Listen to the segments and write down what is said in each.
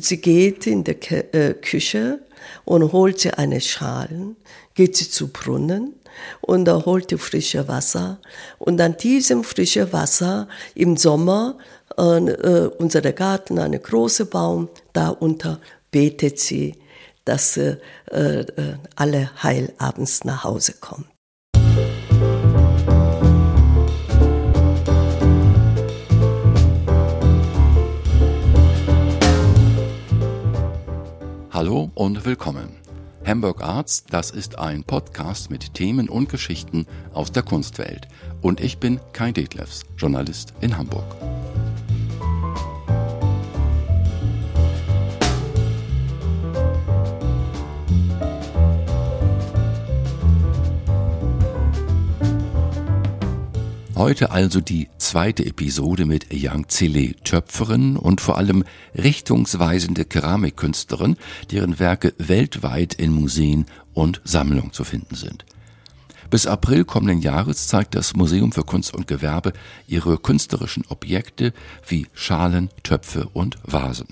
sie geht in die Küche und holt sie eine Schalen, geht sie zu Brunnen und da holt sie frische Wasser und an diesem frischen Wasser im Sommer äh, unser Garten, eine große Baum, darunter betet sie, dass äh, äh, alle heil abends nach Hause kommen. Hallo und willkommen. Hamburg Arts, das ist ein Podcast mit Themen und Geschichten aus der Kunstwelt. Und ich bin Kai Detlefs, Journalist in Hamburg. Heute also die zweite Episode mit Yang Zile, Töpferin und vor allem richtungsweisende Keramikkünstlerin, deren Werke weltweit in Museen und Sammlungen zu finden sind. Bis April kommenden Jahres zeigt das Museum für Kunst und Gewerbe ihre künstlerischen Objekte wie Schalen, Töpfe und Vasen.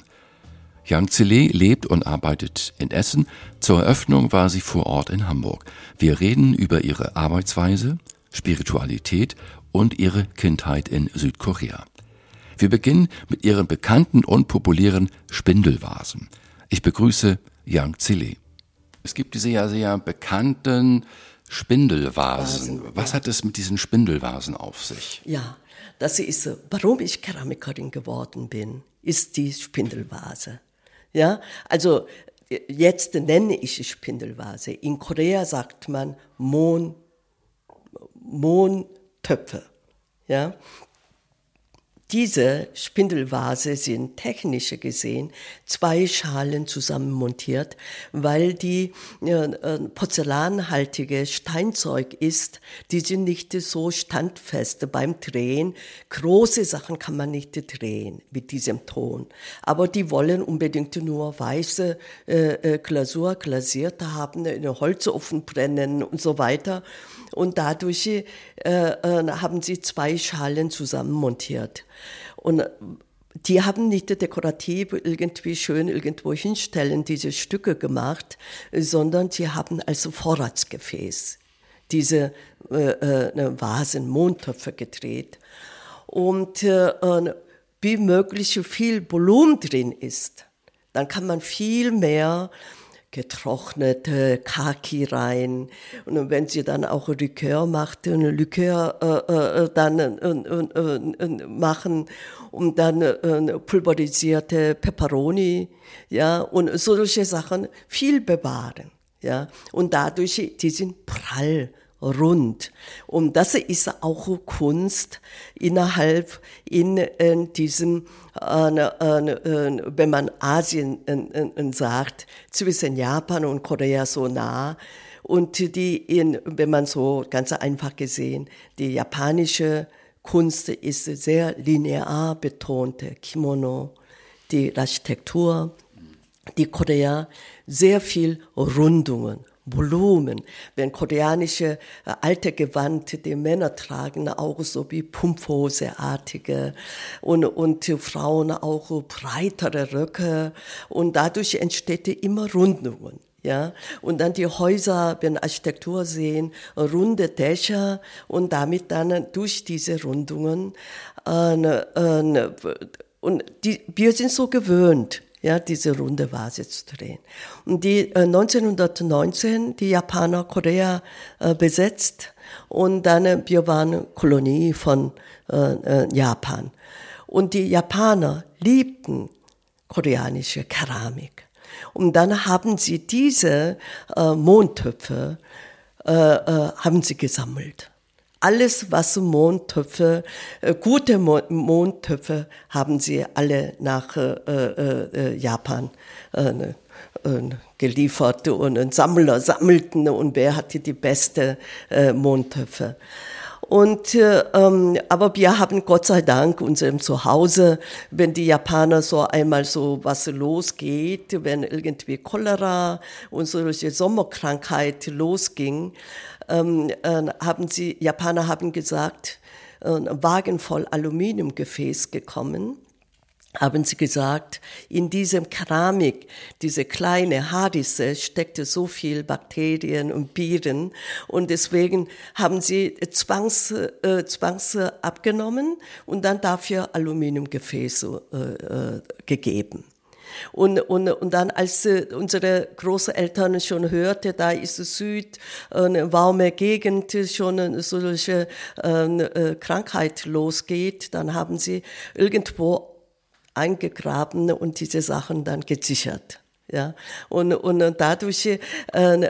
Yang Zile lebt und arbeitet in Essen. Zur Eröffnung war sie vor Ort in Hamburg. Wir reden über ihre Arbeitsweise, Spiritualität und ihre Kindheit in Südkorea. Wir beginnen mit ihren bekannten und populären Spindelvasen. Ich begrüße Yang Zile. Es gibt diese ja sehr bekannten Spindelvasen. Was hat es mit diesen Spindelvasen auf sich? Ja, das ist, warum ich Keramikerin geworden bin, ist die Spindelvase. Ja, also jetzt nenne ich Spindelvase. In Korea sagt man Mon, Mon Töpfe. Ja? Diese Spindelvase sind technisch gesehen zwei Schalen zusammen montiert, weil die äh, porzellanhaltige Steinzeug ist, die sind nicht so standfest beim Drehen. Große Sachen kann man nicht drehen mit diesem Ton. Aber die wollen unbedingt nur weiße äh, äh Glasur glasiert haben, in Holzofen brennen und so weiter und dadurch äh, äh, haben sie zwei Schalen zusammen montiert. Und die haben nicht dekorativ irgendwie schön irgendwo hinstellen, diese Stücke gemacht, sondern sie haben also Vorratsgefäß diese äh, äh, Vasen, Mondtöpfe gedreht. Und äh, wie möglich viel Volumen drin ist, dann kann man viel mehr getrocknete Kaki rein. Und wenn sie dann auch Likör macht, ein Likör äh, äh, dann äh, machen und dann äh, pulverisierte Peperoni, ja, und solche Sachen viel bewahren, ja. Und dadurch, die sind prall rund. Und das ist auch Kunst innerhalb in, in diesem, äh, äh, wenn man Asien äh, sagt, zwischen Japan und Korea so nah. Und die, in, wenn man so ganz einfach gesehen, die japanische Kunst ist sehr linear betonte Kimono, die Architektur, die Korea sehr viel Rundungen Volumen. Wenn koreanische äh, alte Gewand die Männer tragen, auch so wie Pumphoseartige und, und Frauen auch breitere Röcke und dadurch entsteht immer Rundungen. Ja, und dann die Häuser, wenn Architektur sehen, runde Dächer und damit dann durch diese Rundungen, äh, äh, und die, wir sind so gewöhnt, ja, diese runde Vase zu drehen. Und die äh, 1919 die Japaner Korea äh, besetzt und dann äh, wir waren Kolonie von äh, äh, Japan. Und die Japaner liebten koreanische Keramik. Und dann haben sie diese äh, Mondtöpfe äh, äh, haben sie gesammelt alles, was Mondtöpfe, äh, gute Mondtöpfe haben sie alle nach äh, äh, äh Japan äh, ne, geliefert und Sammler sammelten und wer hatte die beste Mondtöpfe. Und ähm, aber wir haben Gott sei Dank unserem Zuhause, wenn die Japaner so einmal so was losgeht, wenn irgendwie Cholera und solche Sommerkrankheit losging, ähm, äh, haben sie, Japaner haben gesagt, äh, Wagen voll Aluminiumgefäß gekommen. Haben sie gesagt, in diesem Keramik, diese kleine Hadisse, steckte so viel Bakterien und Viren und deswegen haben sie Zwangs, äh, Zwangs abgenommen und dann dafür Aluminiumgefäße äh, äh, gegeben. Und, und, und dann, als äh, unsere Großeltern schon hörte, da ist Süd, eine warme Gegend, schon eine solche äh, Krankheit losgeht, dann haben sie irgendwo eingegraben und diese Sachen dann gesichert. Ja, und, und dadurch äh,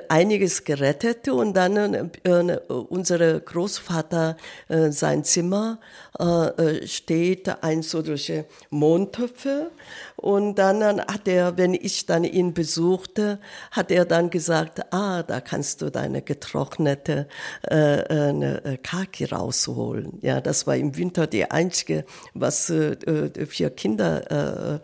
einiges gerettet und dann äh, unser Großvater, äh, sein Zimmer äh, äh steht ein solche Mondtöpfe und dann hat er, wenn ich dann ihn besuchte, hat er dann gesagt, ah, da kannst du deine getrocknete äh, äh, Kaki rausholen. Ja, das war im Winter die einzige, was äh, für Kinder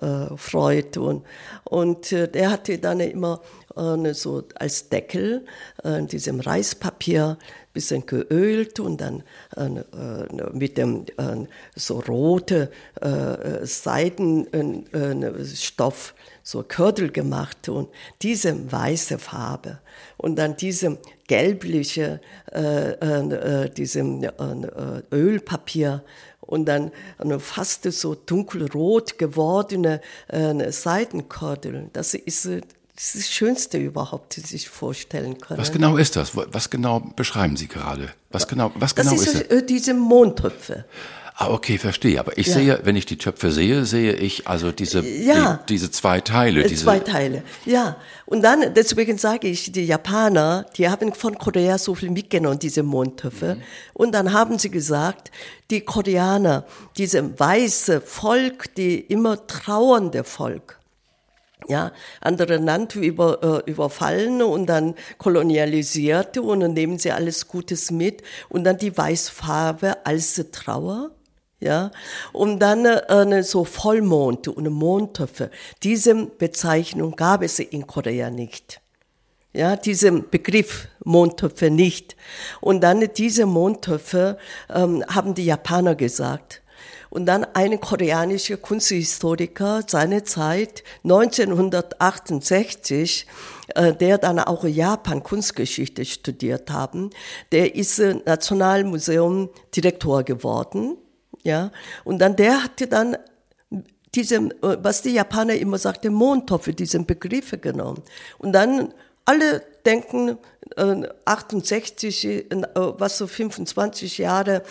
äh, äh, freut. Und, und äh, der hatte dann immer äh, so als Deckel äh, diesem Reispapier bisschen geölt und dann äh, äh, mit dem äh, so rote Seidenstoff so Kördel gemacht und diese weiße Farbe. Und dann diesem gelbliche, äh, äh, diesem Ölpapier und dann eine fast so dunkelrot gewordene äh, Seidenkordel. Das ist das, ist das Schönste überhaupt, das sich vorstellen können. Was genau ist das? Was genau beschreiben Sie gerade? Was genau, was genau das ist, ist das? diese Mondtöpfe. Ah, okay, verstehe. Aber ich ja. sehe, wenn ich die Töpfe sehe, sehe ich also diese, ja. die, diese zwei Teile. Äh, diese zwei Teile, ja. Und dann, deswegen sage ich, die Japaner, die haben von Korea so viel mitgenommen, diese Mondtöpfe. Mhm. Und dann haben sie gesagt, die Koreaner, diese weiße Volk, die immer trauernde Volk, ja, andere Land über, äh, überfallen und dann kolonialisierte und dann nehmen sie alles Gutes mit und dann die Weißfarbe als Trauer. Ja, und dann äh, so Vollmond und Mondtöpfe. Diese Bezeichnung gab es in Korea nicht. Ja, diesen Begriff Mondtöpfe nicht. Und dann diese Mondtöpfe ähm, haben die Japaner gesagt. Und dann ein koreanischer Kunsthistoriker seine Zeit 1968, äh, der dann auch Japan Kunstgeschichte studiert haben, der ist Nationalmuseum Direktor geworden, ja. Und dann der hatte dann diesem, äh, was die Japaner immer sagten, Mondtopfe, diesen Begriffe genommen. Und dann alle denken, 68, äh, was so 25 Jahre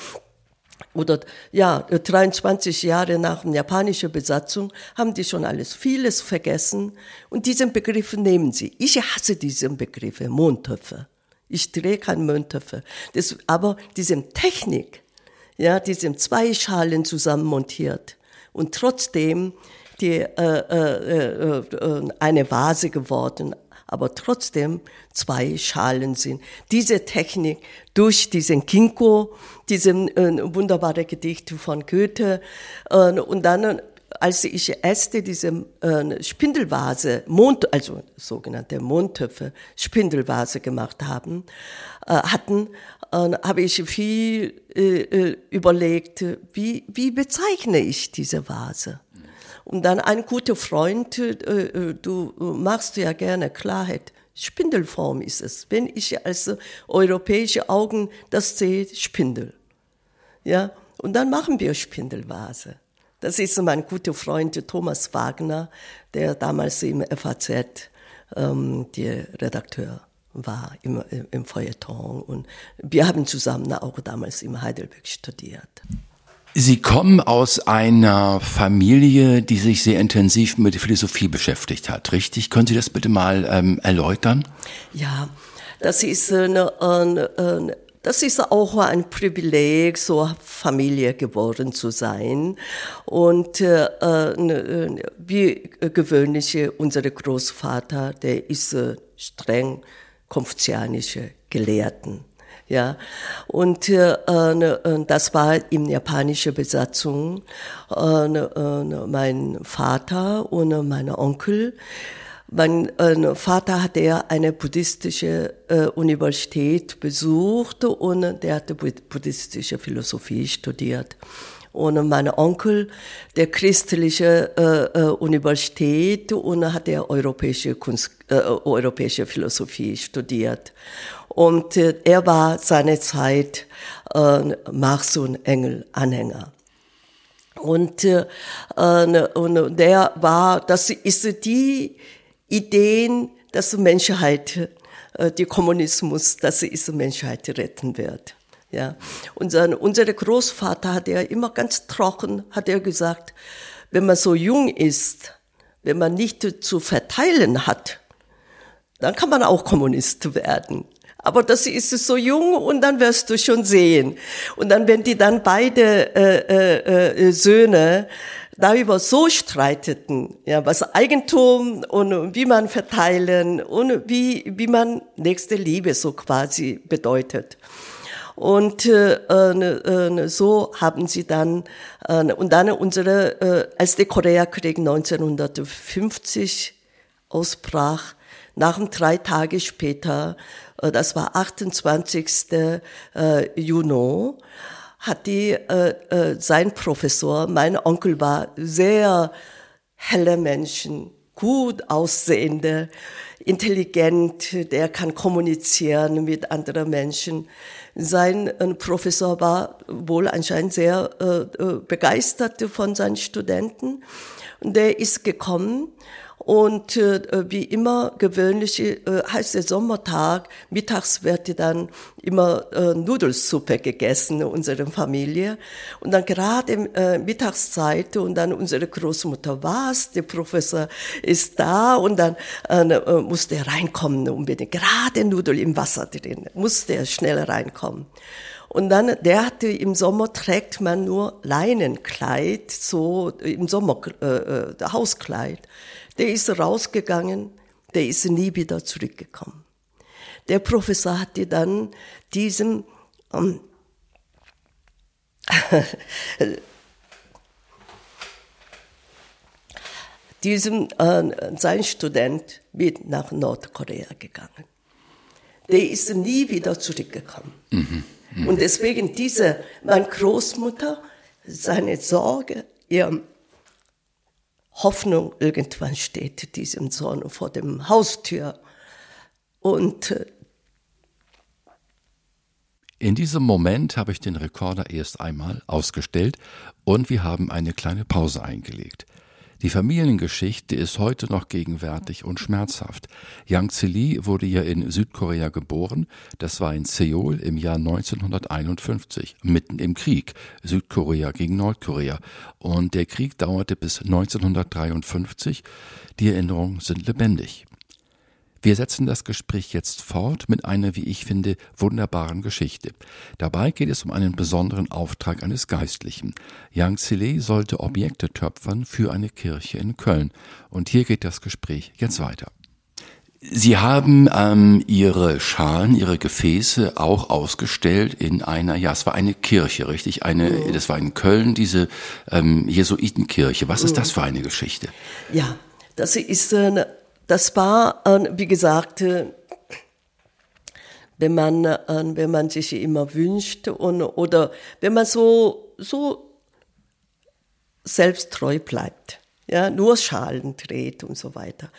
oder ja, 23 Jahre nach der japanischen Besatzung haben die schon alles vieles vergessen und diesen Begriff nehmen sie. Ich hasse diesen Begriff, Mondtöpfe. Ich drehe kein Mondtöpfe. Das, aber diese Technik, ja, diesem zwei Schalen zusammen montiert und trotzdem die, äh, äh, äh, eine Vase geworden, aber trotzdem zwei Schalen sind. Diese Technik durch diesen Kinko, diesem äh, wunderbare Gedicht von Goethe äh, und dann als ich erste diese äh, Spindelvase, Mond, also sogenannte Mondtöpfe, Spindelvase gemacht haben, äh, hatten, äh, habe ich viel äh, äh überlegt, wie, wie bezeichne ich diese Vase? Und dann ein guter Freund, äh, du machst ja gerne Klarheit. Spindelform ist es. Wenn ich als europäische Augen das sehe, Spindel. Ja, und dann machen wir Spindelvase. Das ist mein guter Freund Thomas Wagner, der damals im FAZ ähm, der Redakteur war im, im Feuilleton. Und wir haben zusammen auch damals in Heidelberg studiert. Sie kommen aus einer Familie, die sich sehr intensiv mit Philosophie beschäftigt hat, richtig? Können Sie das bitte mal ähm, erläutern? Ja, das ist eine, eine, eine das ist auch ein Privileg, so Familie geworden zu sein. Und äh, äh, wie gewöhnlich, unser Großvater, der ist äh, streng konfuzianische Gelehrten. Ja, und äh, äh, das war in japanischer Besatzung. Äh, äh, mein Vater und mein Onkel. Mein äh, Vater hatte ja eine buddhistische äh, Universität besucht und der hatte buddhistische Philosophie studiert. Und mein Onkel, der christliche äh, äh, Universität und hat der europäische Kunst, äh, europäische Philosophie studiert. Und äh, er war seine Zeit Marx und Engel Anhänger. Und, äh, und der war, das ist die Ideen, dass die Menschheit, äh, die Kommunismus, dass sie die Menschheit retten wird. Ja. Unser, unser Großvater hat ja immer ganz trocken, hat er gesagt, wenn man so jung ist, wenn man nicht zu verteilen hat, dann kann man auch Kommunist werden. Aber das ist so jung und dann wirst du schon sehen. Und dann, wenn die dann beide äh, äh, äh, Söhne darüber so streiteten, ja, was Eigentum und wie man verteilen und wie, wie man nächste Liebe so quasi bedeutet. Und äh, äh, so haben sie dann, äh, und dann unsere, äh, als der Koreakrieg 1950 ausbrach, nach dem drei Tage später, äh, das war 28. Äh, Juni, hat die, äh, äh, sein Professor, mein Onkel war sehr helle Menschen, gut aussehende, intelligent, der kann kommunizieren mit anderen Menschen sein äh, Professor war wohl anscheinend sehr äh, äh, begeistert von seinen Studenten. Und der ist gekommen und äh, wie immer gewöhnlich äh, heißt der Sommertag, mittags wird dann immer äh, Nudelsuppe gegessen in unserer Familie. Und dann gerade äh, Mittagszeit und dann unsere Großmutter was, der Professor ist da und dann äh, äh musste er reinkommen unbedingt. Gerade Nudel im Wasser drin, musste er schnell reinkommen. Und dann, der hatte im Sommer trägt man nur Leinenkleid, so im Sommer äh, äh, Hauskleid. Der ist rausgegangen, der ist nie wieder zurückgekommen. Der Professor hatte dann diesem ähm, diesem äh, sein Student mit nach Nordkorea gegangen. Der ist nie wieder zurückgekommen. Mhm. Mhm. Und deswegen diese, meine Großmutter, seine Sorge, ihr Hoffnung, irgendwann steht diesem Sohn vor dem Haustür. Und äh, in diesem Moment habe ich den Rekorder erst einmal ausgestellt und wir haben eine kleine Pause eingelegt. Die Familiengeschichte ist heute noch gegenwärtig und schmerzhaft. Yang Zili wurde ja in Südkorea geboren. Das war in Seoul im Jahr 1951, mitten im Krieg. Südkorea gegen Nordkorea. Und der Krieg dauerte bis 1953. Die Erinnerungen sind lebendig. Wir setzen das Gespräch jetzt fort mit einer, wie ich finde, wunderbaren Geschichte. Dabei geht es um einen besonderen Auftrag eines Geistlichen. Yang Zile sollte Objekte töpfern für eine Kirche in Köln. Und hier geht das Gespräch jetzt weiter. Sie haben ähm, Ihre Schalen, Ihre Gefäße auch ausgestellt in einer, ja, es war eine Kirche, richtig? Eine, mhm. das war in Köln, diese ähm, Jesuitenkirche. Was ist mhm. das für eine Geschichte? Ja, das ist eine das war, äh, wie gesagt, äh, wenn man, äh, wenn man sich immer wünscht und, oder wenn man so, so selbsttreu bleibt. Ja, nur Schalen dreht und so weiter.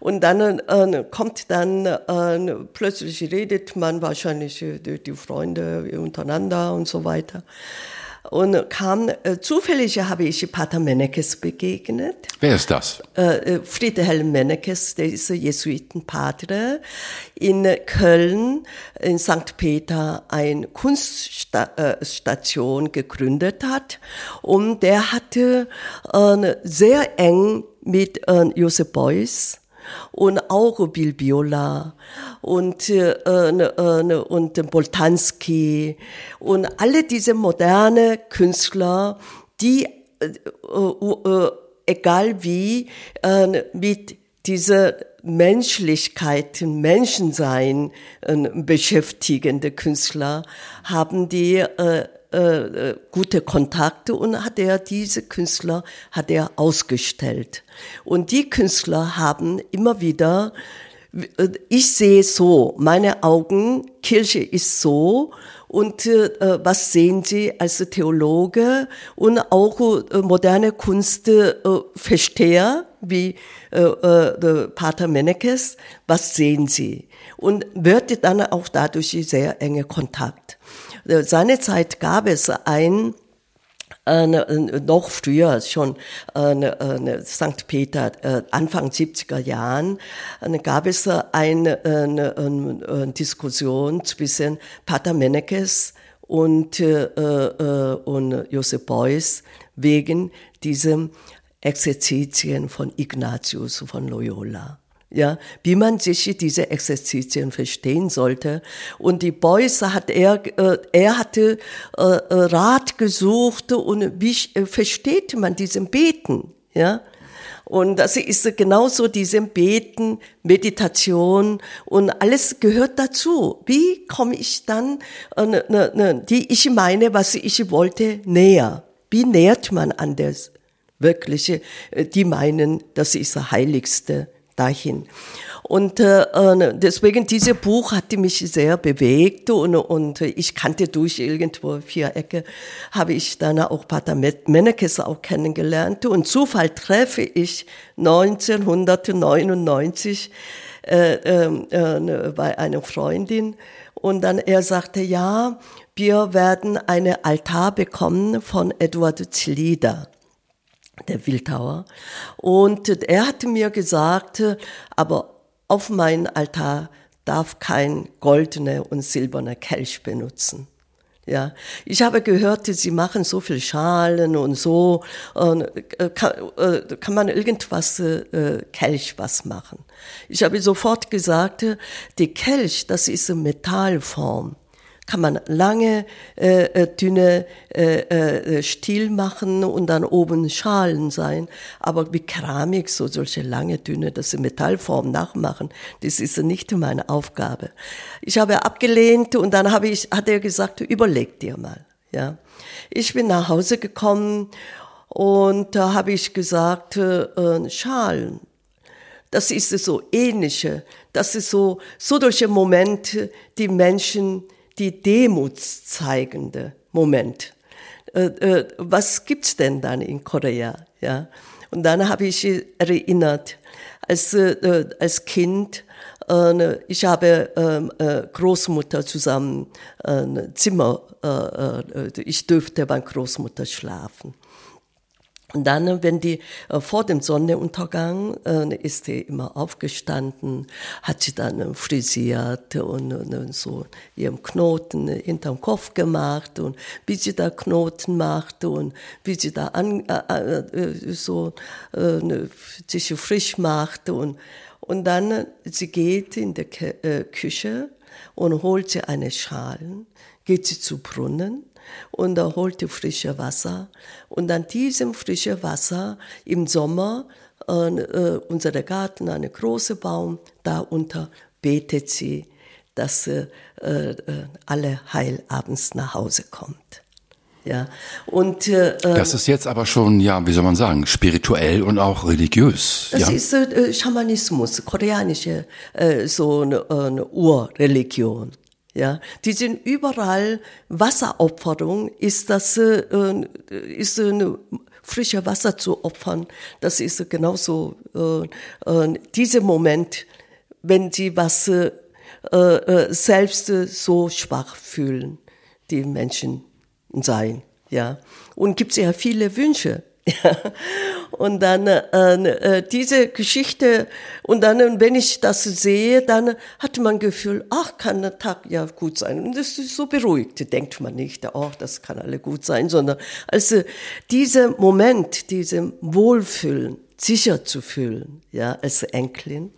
Und dann äh, kommt dann, äh, plötzlich redet man wahrscheinlich äh, die, die Freunde untereinander und so weiter und kam, äh, zufällig habe ich Pater Menekes begegnet. Wer ist das? Äh, äh Friedhelm Menekes, der ist Jesuitenpater in Köln, in St. Peter, eine Kunststation äh, gegründet hat. Und der hatte äh, sehr eng mit äh, Josep Beuys und auch Bill Biola. Und, äh, äh, und Boltanski. Und alle diese moderne Künstler, die, äh, äh, egal wie, äh, mit dieser Menschlichkeit, Menschensein äh, beschäftigende Künstler haben die äh, äh, gute Kontakte und hat er diese Künstler hat er ausgestellt und die Künstler haben immer wieder ich sehe so, meine Augen, Kirche ist so und äh, was sehen Sie als Theologe und auch äh, moderne Kunstversteher äh, wie äh, äh, Pater Menekes, was sehen Sie? Und wird dann auch dadurch sehr enge Kontakt. Äh, seinerzeit gab es ein äh, noch früher, schon äh, St. Peter, äh, Anfang 70er Jahren, gab es eine, eine, eine Diskussion zwischen Pater Menekes und, und Josef Beuys wegen diesem Exerzitien von Ignatius von Loyola ja, wie man sich diese Exerzitien verstehen sollte. Und die Beuys hat er, äh, er hatte äh, Rat gesucht und wie äh, versteht man diesen Beten, ja? Und das ist genauso diesem Beten, Meditation und alles gehört dazu. Wie komme ich dann, äh, ne, ne, ne, die ich meine, was ich wollte, näher? Wie nähert man an das Wirkliche? Äh, die meinen, das ist das Heiligste dahin. Und äh, äh deswegen, dieses Buch hatte mich sehr bewegt und, und ich kannte durch irgendwo vier Ecke, habe ich dann auch Pater Mennekes auch kennengelernt. Und Zufall treffe ich 1999 äh, ähm, äh, bei einer Freundin und dann er sagte, ja, wir werden einen Altar bekommen von Eduard Zlieder der Wildhauer. Und er hatte mir gesagt, aber auf meinen Altar darf kein goldener und silberner Kelch benutzen. Ja, ich habe gehört, sie machen so viel Schalen und so. Und, äh, kann, äh, kann man irgendwas äh, Kelch was machen? Ich habe sofort gesagt, die Kelch, das ist eine Metallform kann man lange, äh, äh, dünne äh, äh, Stiel machen und dann oben Schalen sein. Aber wie Keramik, so solche lange, dünne, das in Metallform nachmachen, das ist nicht meine Aufgabe. Ich habe abgelehnt und dann habe ich, hat er gesagt, überleg dir mal. Ja, ich bin nach Hause gekommen und da habe ich gesagt, äh, Schalen. Das ist so ähnliche. Das ist so, so solche Momente, die Menschen die demutszeigende Moment. Äh, äh, was gibt's denn dann in Korea? Ja, und dann habe ich erinnert, als äh, als Kind, ich habe ähm, Großmutter zusammen ein Zimmer, ich dürfte bei Großmutter schlafen. Und dann, wenn die äh, vor dem Sonnenuntergang äh, ist sie immer aufgestanden, hat sie dann frisiert und, und so ihren Knoten hinterm Kopf gemacht und wie sie da Knoten macht und wie sie da an, äh, äh so äh, sich frisch macht und und dann sie geht in die äh, Küche und holt sie eine Schale, geht sie zu Brunnen und er holte frische Wasser. Und an diesem frischen Wasser im Sommer, äh, äh, unser Garten, eine große Baum, darunter betet sie, dass äh, äh, alle heil abends nach Hause kommt. Ja, und äh, das ist jetzt aber schon, ja, wie soll man sagen, spirituell und auch religiös. Das ja? ist äh, Schamanismus, koreanische äh, so eine, eine Urreligion. Ja, die sind überall Wasseropferung ist das äh, ist eine frische Wasser zu opfern. Das ist genauso äh, äh, dieser Moment, wenn sie was äh, äh, selbst so schwach fühlen, die Menschen sein. Ja, und gibt es ja viele Wünsche. Ja. Und dann äh, äh, diese Geschichte, und dann, wenn ich das sehe, dann hat man Gefühl, ach, kann der Tag ja gut sein. Und das ist so beruhigt, denkt man nicht, ach, das kann alle gut sein, sondern also dieser Moment, diesem Wohlfühlen, sicher zu fühlen, ja, als Enkelin,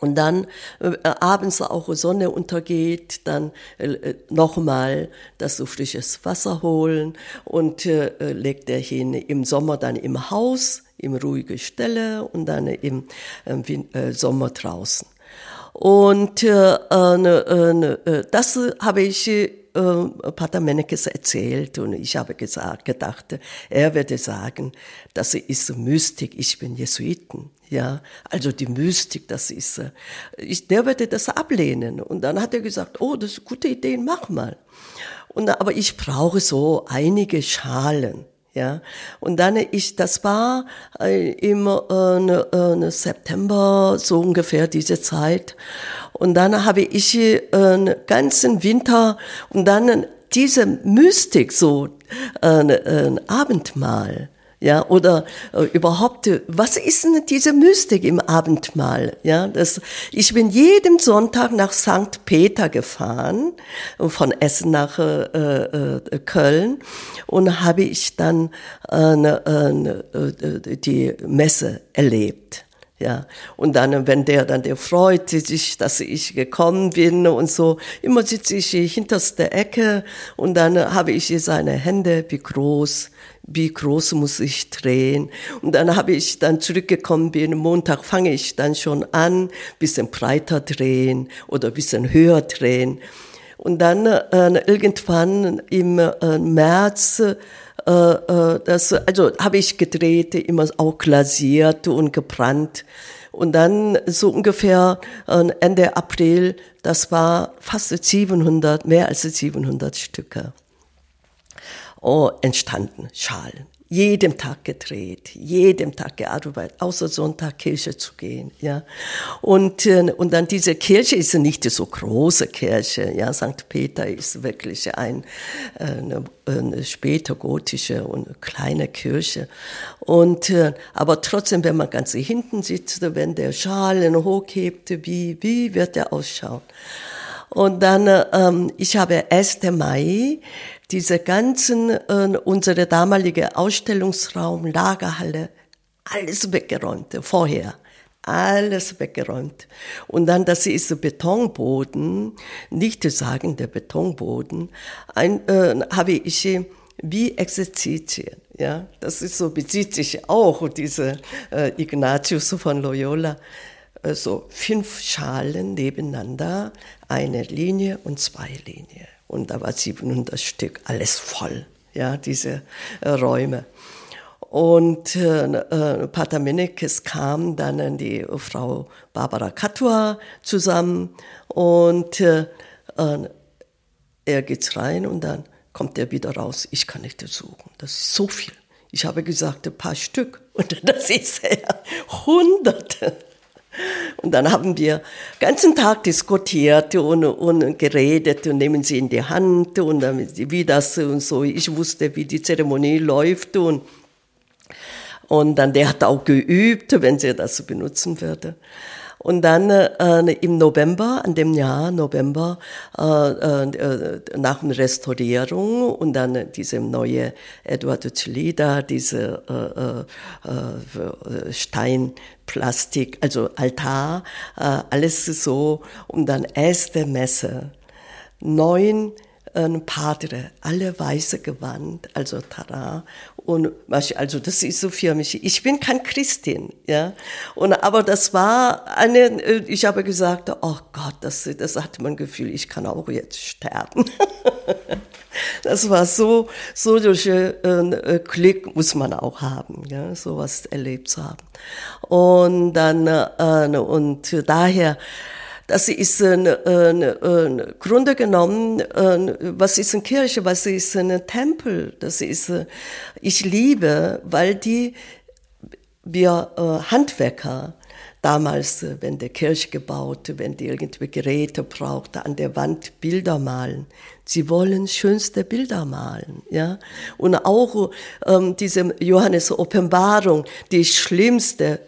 und dann äh, abends auch Sonne untergeht, dann äh, äh nochmal das so frisches Wasser holen und äh, äh, legt er hin im Sommer dann im Haus, im ruhige Stelle und dann im äh, Sommer draußen. Und äh, äh, das habe ich äh, Pater Mennekes erzählt und ich habe gesagt, gedacht, er würde sagen, das ist Mystik, ich bin Jesuiten. Ja, also die Mystik, das ist, äh, ich, der würde das ablehnen. Und dann hat er gesagt, oh, das ist eine gute Idee, mach mal. Und, aber ich brauche so einige Schalen. Ja, und dann ich, das war äh, im äh, ne, äh, September so ungefähr diese Zeit. Und dann habe ich äh, einen ganzen Winter und dann diese Mystik so äh, ein Abendmahl ja, oder äh, überhaupt, was ist denn diese Mystik im Abendmahl? Ja, das, ich bin jeden Sonntag nach St. Peter gefahren, von Essen nach äh, äh, Köln, und habe ich dann äh, äh, die Messe erlebt. Ja, und dann, wenn der dann, der freut sich, dass ich gekommen bin und so, immer sitze ich hinterste Ecke und dann habe ich seine Hände, wie groß, wie groß muss ich drehen. Und dann habe ich dann zurückgekommen bin, Montag fange ich dann schon an, bisschen breiter drehen oder bisschen höher drehen. Und dann äh, irgendwann im äh, März das, also habe ich gedreht, immer auch glasiert und gebrannt. Und dann so ungefähr äh, Ende April, das war fast 700, mehr als 700 Stücke oh, entstanden, Schalen jedem Tag gedreht, jedem Tag gearbeitet, außer Sonntag Kirche zu gehen, ja. Und, äh, und dann diese Kirche ist nicht so große Kirche, ja. St. Peter ist wirklich ein, äh, eine, eine später gotische und kleine Kirche. Und, äh, aber trotzdem, wenn man ganz hinten sitzt, wenn der Schalen hochhebt, wie, wie wird der ausschauen? Und dann, ähm, ich habe 1. Mai diese ganzen, äh, unsere damalige Ausstellungsraum, Lagerhalle, alles weggeräumt, vorher. Alles weggeräumt. Und dann, das ist Betonboden, nicht zu sagen der Betonboden, ein, äh, habe ich wie Exerzitien. Ja, das ist so, bezieht sich auch diese äh, Ignatius von Loyola. Also fünf Schalen nebeneinander, eine Linie und zwei Linien. Und da war 700 Stück, alles voll, ja, diese äh, Räume. Und äh, äh, Pater Menekes kam dann an die Frau Barbara Katua zusammen und äh, äh, er geht rein und dann kommt er wieder raus. Ich kann nicht suchen. Das ist so viel. Ich habe gesagt, ein paar Stück. Und das ist ja Hunderte. Und dann haben wir ganzen Tag diskutiert und, und geredet und nehmen sie in die Hand und wie das und so. Ich wusste, wie die Zeremonie läuft und, und dann der hat auch geübt, wenn sie das benutzen würde. Und dann äh, im November, an dem Jahr November, äh, äh, nach der Restaurierung und dann diese neue Eduardo Celida, diese äh, äh, äh, Steinplastik, also Altar, alles so und dann erste Messe. Neun ein Padre, alle weiße Gewand, also Tara. Und also das ist so für mich. Ich bin kein Christin, ja. Und aber das war eine. Ich habe gesagt, oh Gott, das, das hat man Gefühl, ich kann auch jetzt sterben. das war so so durch äh, Glück muss man auch haben, ja, sowas erlebt zu haben. Und dann äh, und daher das ist ein, ein, ein Grunde genommen, ein, was ist eine Kirche, was ist ein Tempel. Das ist, ich liebe, weil die, wir äh, Handwerker, damals, wenn der Kirche gebaut, wenn die irgendwie Geräte brauchte, an der Wand Bilder malen. Sie wollen schönste Bilder malen, ja. Und auch ähm, diese Johannes Offenbarung, die schlimmste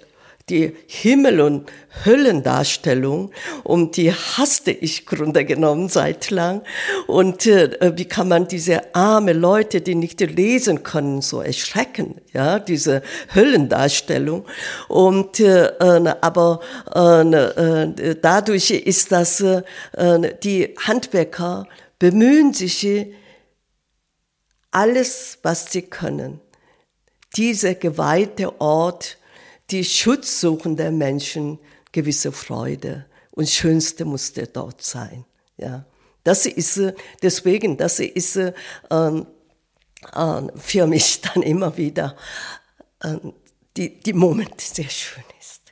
die Himmel- und Höllendarstellung und die hasste ich Grunde genommen seit lang. Und äh, wie kann man diese arme Leute, die nicht lesen können, so erschrecken, ja, diese Höllendarstellung. Und äh, aber äh, dadurch ist das, äh, die Handwerker bemühen sich, alles, was sie können, diese geweihte Ort die schutzsuchende Menschen gewisse Freude und Schönste musste dort sein. Ja, das ist deswegen, das ist äh, äh, für mich dann immer wieder äh, die die Moment sehr schön ist.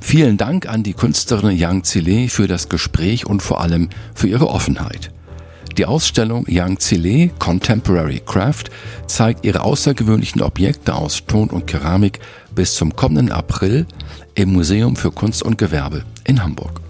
Vielen Dank an die Künstlerin Yang Zile für das Gespräch und vor allem für ihre Offenheit. Die Ausstellung Yang Zile Contemporary Craft zeigt ihre außergewöhnlichen Objekte aus Ton und Keramik bis zum kommenden April im Museum für Kunst und Gewerbe in Hamburg.